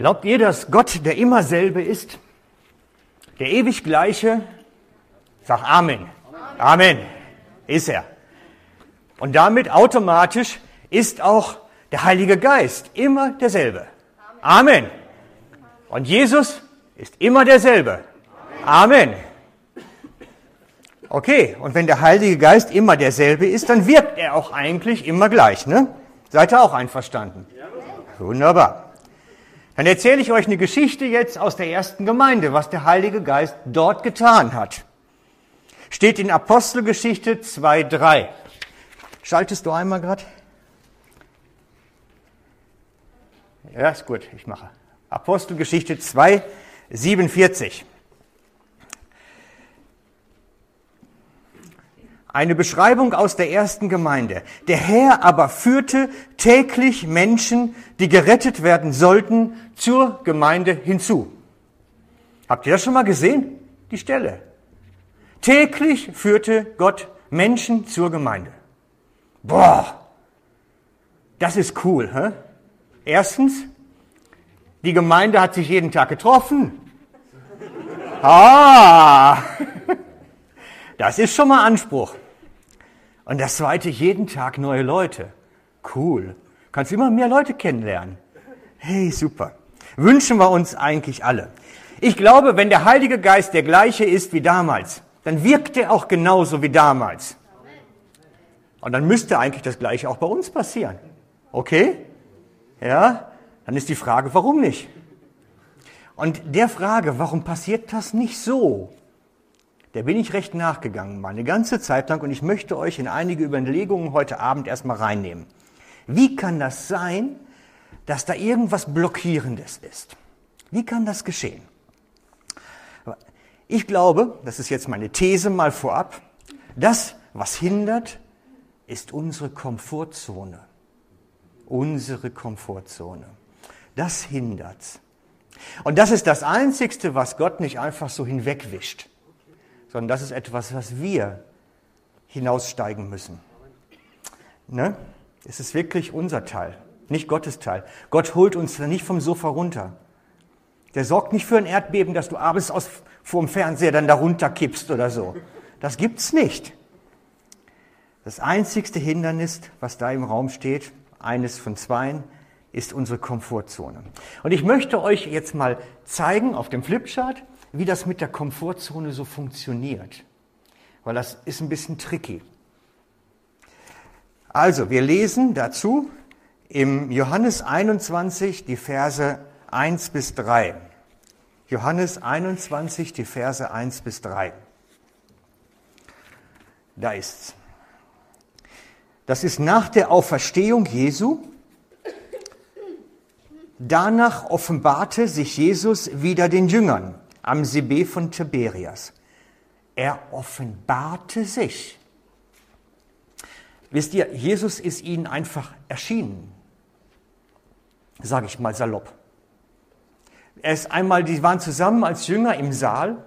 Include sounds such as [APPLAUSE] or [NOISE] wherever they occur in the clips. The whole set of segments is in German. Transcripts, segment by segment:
Glaubt ihr, dass Gott der immer selbe ist? Der ewig gleiche? Sag Amen. Amen. Ist er. Und damit automatisch ist auch der Heilige Geist immer derselbe. Amen. Und Jesus ist immer derselbe. Amen. Okay, und wenn der Heilige Geist immer derselbe ist, dann wirkt er auch eigentlich immer gleich, ne? Seid ihr auch einverstanden? Wunderbar. Dann erzähle ich euch eine Geschichte jetzt aus der ersten Gemeinde, was der Heilige Geist dort getan hat. Steht in Apostelgeschichte 2.3. Schaltest du einmal gerade? Ja, ist gut, ich mache. Apostelgeschichte 2, 47. Eine Beschreibung aus der ersten Gemeinde. Der Herr aber führte täglich Menschen, die gerettet werden sollten, zur Gemeinde hinzu. Habt ihr das schon mal gesehen? Die Stelle. Täglich führte Gott Menschen zur Gemeinde. Boah, das ist cool. Hä? Erstens, die Gemeinde hat sich jeden Tag getroffen. Ah, das ist schon mal Anspruch. Und das zweite, jeden Tag neue Leute. Cool. Kannst immer mehr Leute kennenlernen. Hey, super. Wünschen wir uns eigentlich alle. Ich glaube, wenn der Heilige Geist der gleiche ist wie damals, dann wirkt er auch genauso wie damals. Und dann müsste eigentlich das Gleiche auch bei uns passieren. Okay? Ja? Dann ist die Frage, warum nicht? Und der Frage, warum passiert das nicht so? Der bin ich recht nachgegangen, mal eine ganze Zeit lang, und ich möchte euch in einige Überlegungen heute Abend erstmal reinnehmen. Wie kann das sein, dass da irgendwas Blockierendes ist? Wie kann das geschehen? Ich glaube, das ist jetzt meine These mal vorab, das, was hindert, ist unsere Komfortzone. Unsere Komfortzone. Das hindert. Und das ist das Einzigste, was Gott nicht einfach so hinwegwischt, sondern das ist etwas, was wir hinaussteigen müssen. Ne? Es ist wirklich unser Teil, nicht Gottes Teil. Gott holt uns nicht vom Sofa runter. Der sorgt nicht für ein Erdbeben, dass du abends aus, vor dem Fernseher dann darunter kippst oder so. Das gibt's nicht. Das einzigste Hindernis, was da im Raum steht, eines von zweien, ist unsere Komfortzone. Und ich möchte euch jetzt mal zeigen auf dem Flipchart, wie das mit der Komfortzone so funktioniert. Weil das ist ein bisschen tricky. Also, wir lesen dazu im Johannes 21 die Verse 1 bis 3. Johannes 21, die Verse 1 bis 3. Da ist's. Das ist nach der Auferstehung Jesu. Danach offenbarte sich Jesus wieder den Jüngern am See von Tiberias. Er offenbarte sich. Wisst ihr, Jesus ist ihnen einfach erschienen, sage ich mal salopp. Er ist einmal, die waren zusammen als Jünger im Saal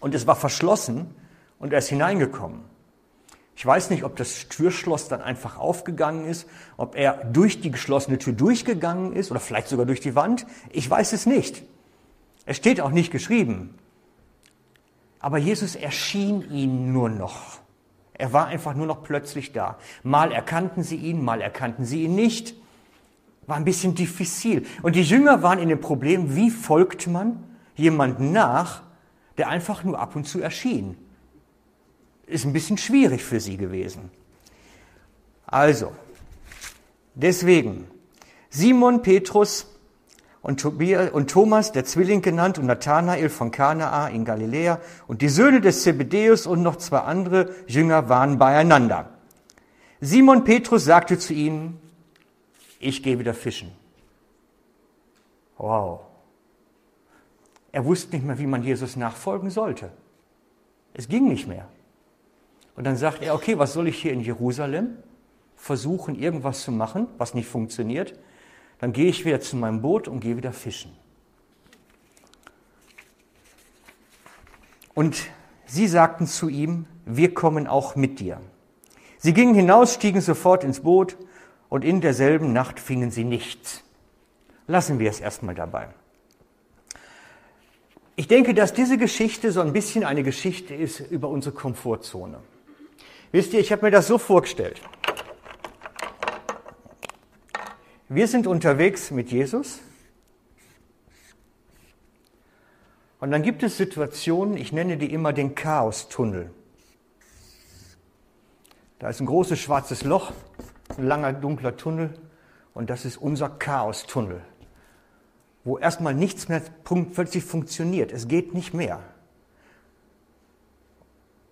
und es war verschlossen und er ist hineingekommen. Ich weiß nicht, ob das Türschloss dann einfach aufgegangen ist, ob er durch die geschlossene Tür durchgegangen ist oder vielleicht sogar durch die Wand. Ich weiß es nicht. Es steht auch nicht geschrieben. Aber Jesus erschien ihnen nur noch. Er war einfach nur noch plötzlich da. Mal erkannten sie ihn, mal erkannten sie ihn nicht. War ein bisschen diffizil. Und die Jünger waren in dem Problem, wie folgt man jemandem nach, der einfach nur ab und zu erschien. Ist ein bisschen schwierig für sie gewesen. Also, deswegen, Simon, Petrus und, Tobias, und Thomas, der Zwilling genannt, und Nathanael von Kanaa in Galiläa und die Söhne des Zebedeus und noch zwei andere Jünger waren beieinander. Simon Petrus sagte zu ihnen, ich gehe wieder fischen. Wow. Er wusste nicht mehr, wie man Jesus nachfolgen sollte. Es ging nicht mehr. Und dann sagt er, okay, was soll ich hier in Jerusalem versuchen, irgendwas zu machen, was nicht funktioniert? Dann gehe ich wieder zu meinem Boot und gehe wieder fischen. Und sie sagten zu ihm, wir kommen auch mit dir. Sie gingen hinaus, stiegen sofort ins Boot und in derselben Nacht fingen sie nichts. Lassen wir es erstmal dabei. Ich denke, dass diese Geschichte so ein bisschen eine Geschichte ist über unsere Komfortzone. Wisst ihr, ich habe mir das so vorgestellt. Wir sind unterwegs mit Jesus und dann gibt es Situationen, ich nenne die immer den Chaostunnel. Da ist ein großes schwarzes Loch, ein langer dunkler Tunnel und das ist unser Chaostunnel, wo erstmal nichts mehr plötzlich funktioniert. Es geht nicht mehr.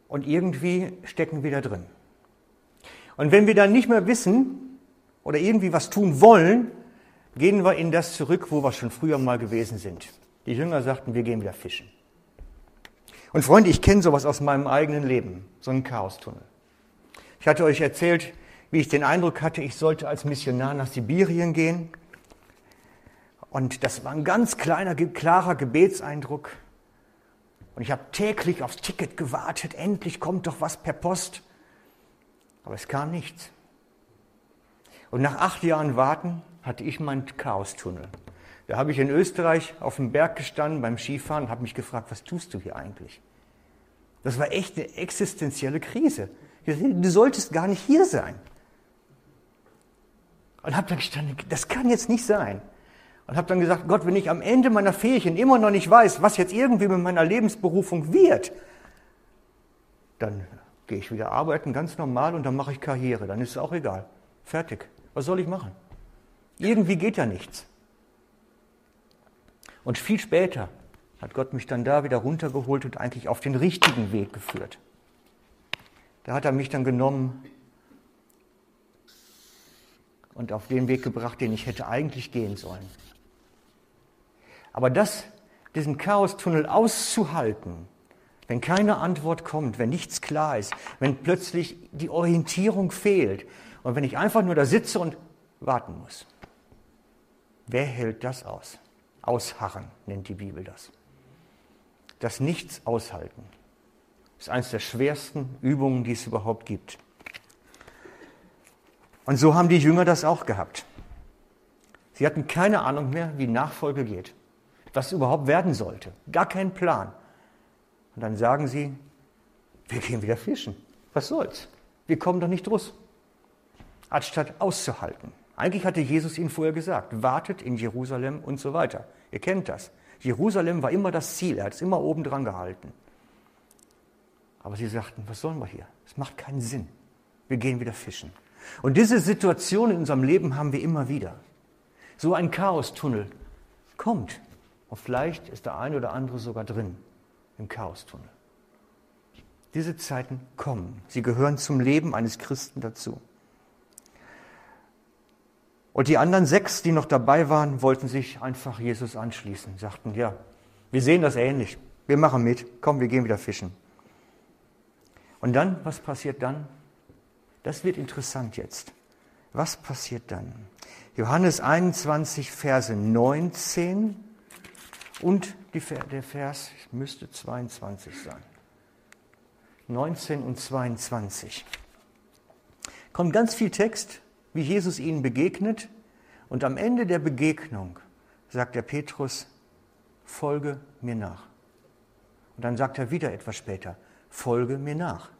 Und irgendwie stecken wir da drin. Und wenn wir dann nicht mehr wissen oder irgendwie was tun wollen, gehen wir in das zurück, wo wir schon früher mal gewesen sind. Die Jünger sagten, wir gehen wieder fischen. Und Freunde, ich kenne sowas aus meinem eigenen Leben, so einen Chaostunnel. Ich hatte euch erzählt, wie ich den Eindruck hatte, ich sollte als Missionar nach Sibirien gehen. Und das war ein ganz kleiner, klarer Gebetseindruck. Und ich habe täglich aufs Ticket gewartet, endlich kommt doch was per Post. Aber es kam nichts. Und nach acht Jahren Warten hatte ich meinen Chaostunnel. Da habe ich in Österreich auf dem Berg gestanden beim Skifahren und habe mich gefragt, was tust du hier eigentlich? Das war echt eine existenzielle Krise. Du solltest gar nicht hier sein. Und habe dann gestanden, das kann jetzt nicht sein. Und habe dann gesagt, Gott, wenn ich am Ende meiner Ferien immer noch nicht weiß, was jetzt irgendwie mit meiner Lebensberufung wird, dann gehe ich wieder arbeiten, ganz normal, und dann mache ich Karriere. Dann ist es auch egal. Fertig. Was soll ich machen? Irgendwie geht ja nichts. Und viel später hat Gott mich dann da wieder runtergeholt und eigentlich auf den richtigen Weg geführt. Da hat er mich dann genommen und auf den Weg gebracht, den ich hätte eigentlich gehen sollen. Aber das, diesen Chaostunnel auszuhalten, wenn keine Antwort kommt, wenn nichts klar ist, wenn plötzlich die Orientierung fehlt und wenn ich einfach nur da sitze und warten muss. Wer hält das aus? Ausharren nennt die Bibel das. Das Nichts aushalten. Ist eines der schwersten Übungen, die es überhaupt gibt. Und so haben die Jünger das auch gehabt. Sie hatten keine Ahnung mehr, wie Nachfolge geht, was überhaupt werden sollte. Gar keinen Plan. Und dann sagen sie, wir gehen wieder fischen. Was soll's? Wir kommen doch nicht draus. Anstatt auszuhalten. Eigentlich hatte Jesus ihnen vorher gesagt, wartet in Jerusalem und so weiter. Ihr kennt das. Jerusalem war immer das Ziel, er hat es immer oben dran gehalten. Aber sie sagten, was sollen wir hier? Es macht keinen Sinn. Wir gehen wieder fischen. Und diese Situation in unserem Leben haben wir immer wieder. So ein Chaostunnel kommt. Und vielleicht ist der eine oder andere sogar drin im Chaostunnel. Diese Zeiten kommen. Sie gehören zum Leben eines Christen dazu. Und die anderen sechs, die noch dabei waren, wollten sich einfach Jesus anschließen, sagten, ja, wir sehen das ähnlich. Wir machen mit. Komm, wir gehen wieder fischen. Und dann, was passiert dann? Das wird interessant jetzt. Was passiert dann? Johannes 21, Verse 19 und die, der Vers müsste 22 sein. 19 und 22. Kommt ganz viel Text, wie Jesus ihnen begegnet. Und am Ende der Begegnung sagt der Petrus, folge mir nach. Und dann sagt er wieder etwas später, folge mir nach.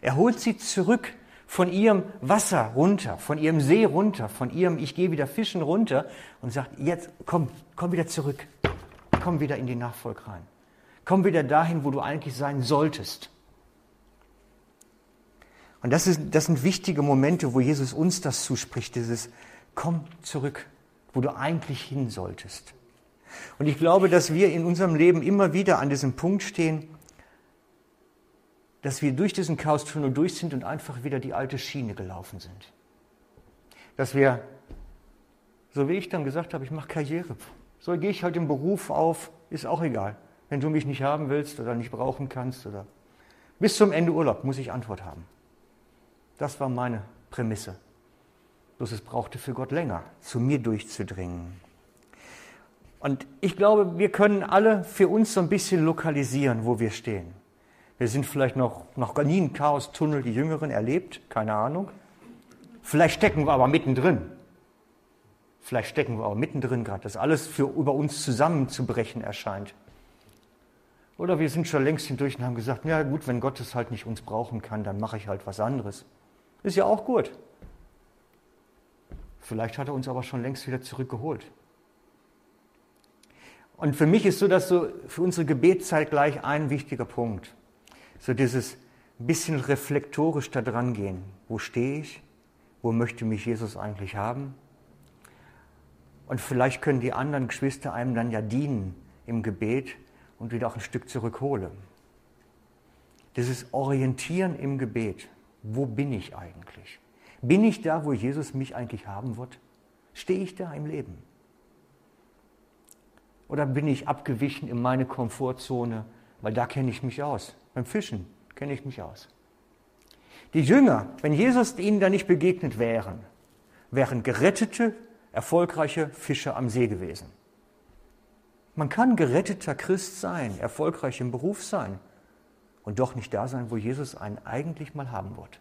Er holt sie zurück von ihrem Wasser runter, von ihrem See runter, von ihrem Ich gehe wieder fischen runter und sagt, jetzt komm, komm wieder zurück, komm wieder in die Nachfolge rein. Komm wieder dahin, wo du eigentlich sein solltest. Und das, ist, das sind wichtige Momente, wo Jesus uns das zuspricht, dieses Komm zurück, wo du eigentlich hin solltest. Und ich glaube, dass wir in unserem Leben immer wieder an diesem Punkt stehen, dass wir durch diesen Chaos-Tunnel durch sind und einfach wieder die alte Schiene gelaufen sind. Dass wir, so wie ich dann gesagt habe, ich mache Karriere. So gehe ich halt im Beruf auf, ist auch egal. Wenn du mich nicht haben willst oder nicht brauchen kannst oder bis zum Ende Urlaub muss ich Antwort haben. Das war meine Prämisse. Bloß es brauchte für Gott länger, zu mir durchzudringen. Und ich glaube, wir können alle für uns so ein bisschen lokalisieren, wo wir stehen. Wir sind vielleicht noch, noch nie einen Chaos-Tunnel, die Jüngeren, erlebt, keine Ahnung. Vielleicht stecken wir aber mittendrin. Vielleicht stecken wir auch mittendrin gerade, dass alles für über uns zusammenzubrechen erscheint. Oder wir sind schon längst hindurch und haben gesagt, ja gut, wenn Gott es halt nicht uns brauchen kann, dann mache ich halt was anderes. Ist ja auch gut. Vielleicht hat er uns aber schon längst wieder zurückgeholt. Und für mich ist so, dass so für unsere Gebetszeit gleich ein wichtiger Punkt. So dieses bisschen reflektorisch da dran gehen. Wo stehe ich? Wo möchte mich Jesus eigentlich haben? Und vielleicht können die anderen Geschwister einem dann ja dienen im Gebet, und wieder auch ein Stück zurückhole. Dieses Orientieren im Gebet. Wo bin ich eigentlich? Bin ich da, wo Jesus mich eigentlich haben wird? Stehe ich da im Leben? Oder bin ich abgewichen in meine Komfortzone, weil da kenne ich mich aus. Beim Fischen kenne ich mich aus. Die Jünger, wenn Jesus ihnen da nicht begegnet wären, wären gerettete, erfolgreiche Fischer am See gewesen. Man kann geretteter Christ sein, erfolgreich im Beruf sein und doch nicht da sein, wo Jesus einen eigentlich mal haben wird.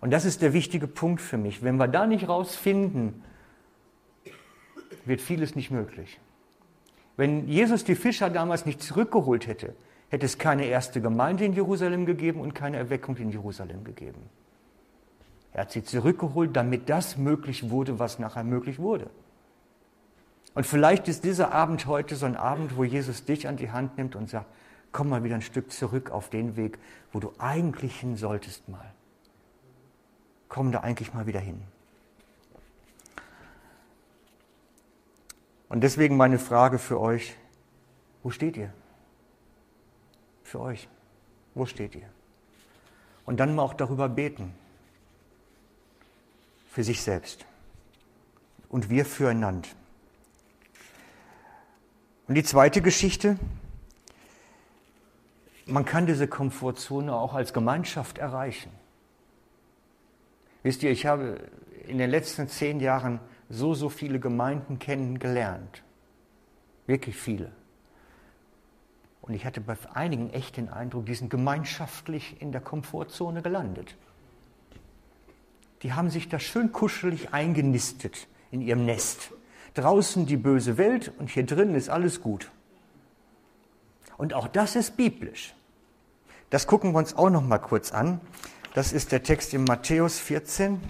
Und das ist der wichtige Punkt für mich. Wenn wir da nicht rausfinden, wird vieles nicht möglich. Wenn Jesus die Fischer damals nicht zurückgeholt hätte, hätte es keine erste Gemeinde in Jerusalem gegeben und keine Erweckung in Jerusalem gegeben. Er hat sie zurückgeholt, damit das möglich wurde, was nachher möglich wurde. Und vielleicht ist dieser Abend heute so ein Abend, wo Jesus dich an die Hand nimmt und sagt, komm mal wieder ein Stück zurück auf den Weg, wo du eigentlich hin solltest mal. Komm da eigentlich mal wieder hin. Und deswegen meine Frage für euch, wo steht ihr? Für euch, wo steht ihr? Und dann mal auch darüber beten, für sich selbst und wir füreinander. Und die zweite Geschichte, man kann diese Komfortzone auch als Gemeinschaft erreichen. Wisst ihr, ich habe in den letzten zehn Jahren so, so viele Gemeinden kennengelernt. Wirklich viele. Und ich hatte bei einigen echt den Eindruck, die sind gemeinschaftlich in der Komfortzone gelandet. Die haben sich da schön kuschelig eingenistet in ihrem Nest. Draußen die böse Welt und hier drinnen ist alles gut. Und auch das ist biblisch. Das gucken wir uns auch noch mal kurz an. Das ist der Text in Matthäus 14.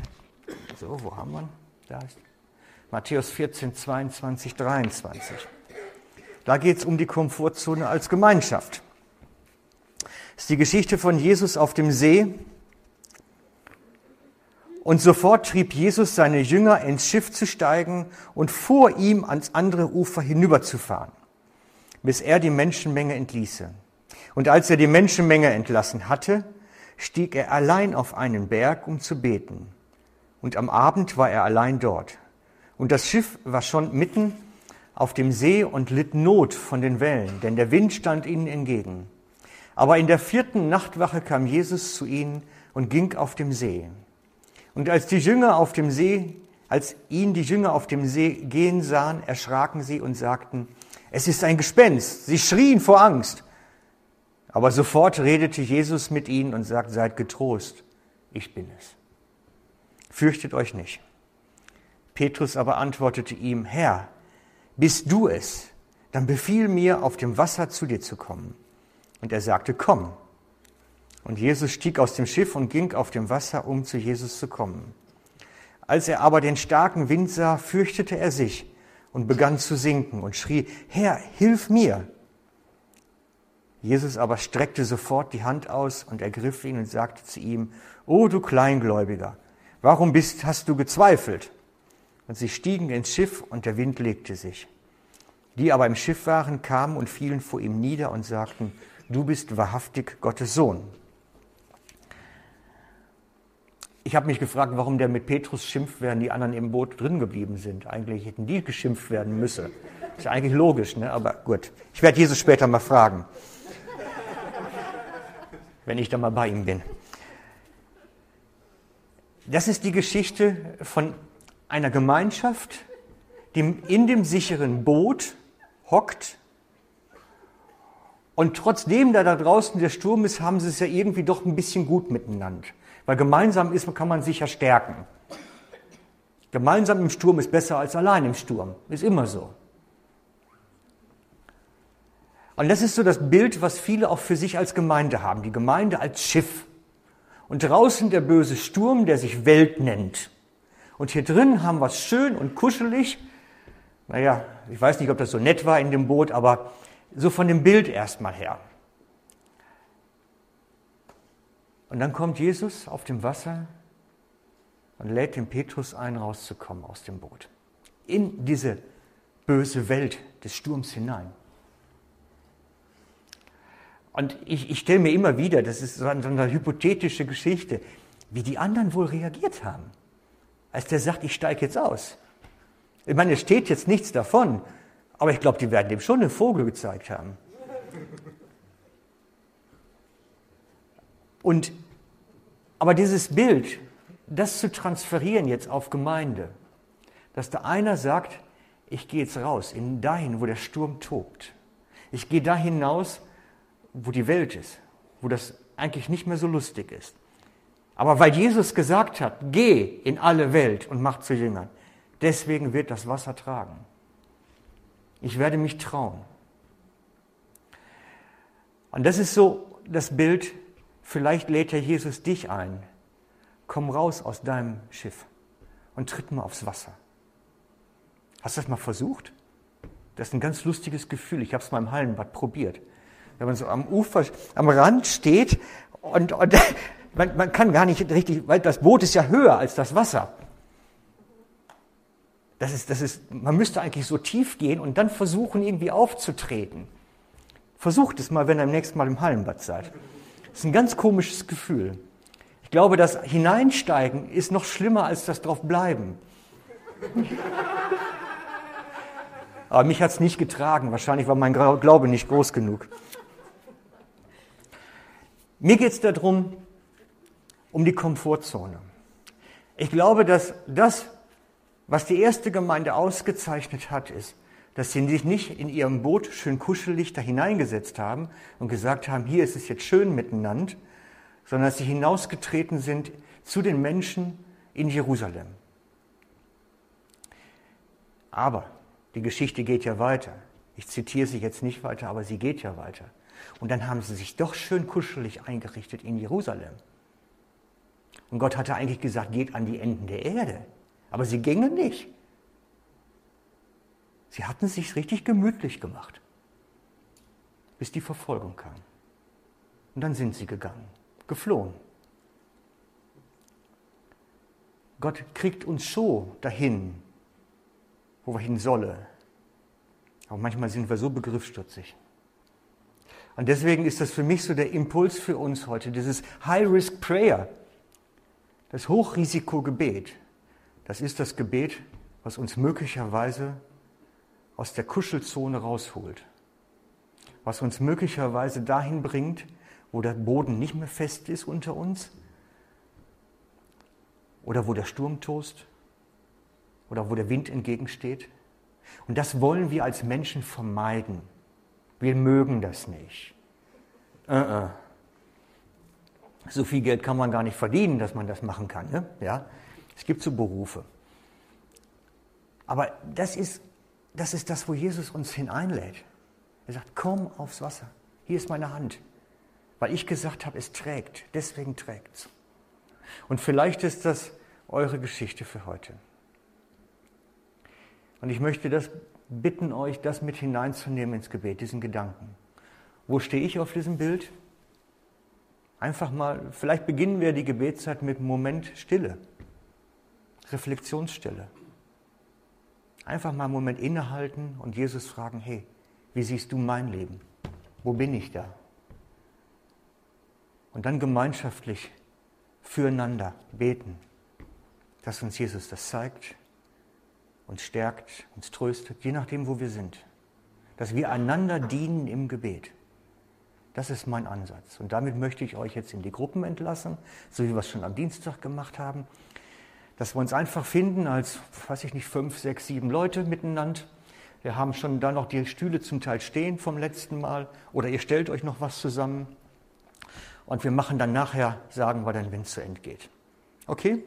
So, wo haben wir? Da ist Matthäus 14, 22, 23. Da geht es um die Komfortzone als Gemeinschaft. Das ist die Geschichte von Jesus auf dem See, und sofort trieb Jesus seine Jünger ins Schiff zu steigen und vor ihm ans andere Ufer hinüberzufahren, bis er die Menschenmenge entließe. Und als er die Menschenmenge entlassen hatte, stieg er allein auf einen Berg, um zu beten. Und am Abend war er allein dort. Und das Schiff war schon mitten auf dem See und litt Not von den Wellen, denn der Wind stand ihnen entgegen. Aber in der vierten Nachtwache kam Jesus zu ihnen und ging auf dem See. Und als die Jünger auf dem See, als ihn die Jünger auf dem See gehen sahen, erschraken sie und sagten, es ist ein Gespenst. Sie schrien vor Angst. Aber sofort redete Jesus mit ihnen und sagt, seid getrost, ich bin es. Fürchtet euch nicht. Petrus aber antwortete ihm, Herr, bist du es? Dann befiehl mir, auf dem Wasser zu dir zu kommen. Und er sagte, komm. Und Jesus stieg aus dem Schiff und ging auf dem Wasser, um zu Jesus zu kommen. Als er aber den starken Wind sah, fürchtete er sich und begann zu sinken und schrie, Herr, hilf mir! Jesus aber streckte sofort die Hand aus und ergriff ihn und sagte zu ihm, O du Kleingläubiger, warum bist, hast du gezweifelt? Und sie stiegen ins Schiff und der Wind legte sich. Die aber im Schiff waren, kamen und fielen vor ihm nieder und sagten, du bist wahrhaftig Gottes Sohn. Ich habe mich gefragt, warum der mit Petrus schimpft, während die anderen im Boot drin geblieben sind. Eigentlich hätten die geschimpft werden müssen. Ist ja eigentlich logisch, ne? aber gut. Ich werde Jesus später mal fragen, wenn ich dann mal bei ihm bin. Das ist die Geschichte von einer Gemeinschaft, die in dem sicheren Boot hockt. Und trotzdem da da draußen der Sturm ist, haben sie es ja irgendwie doch ein bisschen gut miteinander. Weil gemeinsam ist, kann man sich ja stärken. Gemeinsam im Sturm ist besser als allein im Sturm. Ist immer so. Und das ist so das Bild, was viele auch für sich als Gemeinde haben. Die Gemeinde als Schiff. Und draußen der böse Sturm, der sich Welt nennt. Und hier drin haben wir es schön und kuschelig. Naja, ich weiß nicht, ob das so nett war in dem Boot, aber so von dem Bild erstmal her. Und dann kommt Jesus auf dem Wasser und lädt den Petrus ein, rauszukommen aus dem Boot. In diese böse Welt des Sturms hinein. Und ich, ich stelle mir immer wieder, das ist so eine, so eine hypothetische Geschichte, wie die anderen wohl reagiert haben, als der sagt, ich steige jetzt aus. Ich meine, es steht jetzt nichts davon, aber ich glaube, die werden dem schon einen Vogel gezeigt haben. Und, aber dieses Bild, das zu transferieren jetzt auf Gemeinde, dass da einer sagt, ich gehe jetzt raus, in dahin, wo der Sturm tobt. Ich gehe da hinaus, wo die Welt ist, wo das eigentlich nicht mehr so lustig ist. Aber weil Jesus gesagt hat, geh in alle Welt und mach zu Jüngern, deswegen wird das Wasser tragen. Ich werde mich trauen. Und das ist so das Bild, vielleicht lädt ja Jesus dich ein. Komm raus aus deinem Schiff und tritt mal aufs Wasser. Hast du das mal versucht? Das ist ein ganz lustiges Gefühl. Ich habe es mal im Hallenbad probiert wenn man so am Ufer, am Rand steht und, und [LAUGHS] man, man kann gar nicht richtig, weil das Boot ist ja höher als das Wasser. Das ist, das ist, man müsste eigentlich so tief gehen und dann versuchen, irgendwie aufzutreten. Versucht es mal, wenn ihr im nächsten Mal im Hallenbad seid. Das ist ein ganz komisches Gefühl. Ich glaube, das Hineinsteigen ist noch schlimmer als das draufbleiben. Aber mich hat es nicht getragen. Wahrscheinlich war mein Glaube nicht groß genug. Mir geht es darum, um die Komfortzone. Ich glaube, dass das, was die erste Gemeinde ausgezeichnet hat, ist, dass sie sich nicht in ihrem Boot schön kuschelig da hineingesetzt haben und gesagt haben, hier ist es jetzt schön miteinander, sondern dass sie hinausgetreten sind zu den Menschen in Jerusalem. Aber die Geschichte geht ja weiter. Ich zitiere sie jetzt nicht weiter, aber sie geht ja weiter. Und dann haben sie sich doch schön kuschelig eingerichtet in Jerusalem. Und Gott hatte eigentlich gesagt, geht an die Enden der Erde. Aber sie gingen nicht. Sie hatten es sich richtig gemütlich gemacht, bis die Verfolgung kam. Und dann sind sie gegangen, geflohen. Gott kriegt uns schon dahin, wo wir hin sollen. Aber manchmal sind wir so begriffsstutzig. Und deswegen ist das für mich so der Impuls für uns heute, dieses High-Risk Prayer, das Hochrisikogebet. Das ist das Gebet, was uns möglicherweise aus der Kuschelzone rausholt, was uns möglicherweise dahin bringt, wo der Boden nicht mehr fest ist unter uns oder wo der Sturm tost oder wo der Wind entgegensteht. Und das wollen wir als Menschen vermeiden. Wir mögen das nicht. Uh -uh. So viel Geld kann man gar nicht verdienen, dass man das machen kann. Ne? Ja? Es gibt so Berufe. Aber das ist, das ist das, wo Jesus uns hineinlädt. Er sagt, komm aufs Wasser. Hier ist meine Hand. Weil ich gesagt habe, es trägt. Deswegen trägt es. Und vielleicht ist das eure Geschichte für heute. Und ich möchte das bitten euch, das mit hineinzunehmen ins Gebet, diesen Gedanken. Wo stehe ich auf diesem Bild? Einfach mal, vielleicht beginnen wir die Gebetszeit mit einem Moment Stille, Reflexionsstille. Einfach mal einen Moment innehalten und Jesus fragen, hey, wie siehst du mein Leben? Wo bin ich da? Und dann gemeinschaftlich füreinander beten, dass uns Jesus das zeigt uns stärkt, uns tröstet, je nachdem, wo wir sind. Dass wir einander dienen im Gebet. Das ist mein Ansatz. Und damit möchte ich euch jetzt in die Gruppen entlassen, so wie wir es schon am Dienstag gemacht haben. Dass wir uns einfach finden als, weiß ich nicht, fünf, sechs, sieben Leute miteinander. Wir haben schon da noch die Stühle zum Teil stehen vom letzten Mal. Oder ihr stellt euch noch was zusammen. Und wir machen dann nachher, sagen wir dann, wenn es zu Ende geht. Okay?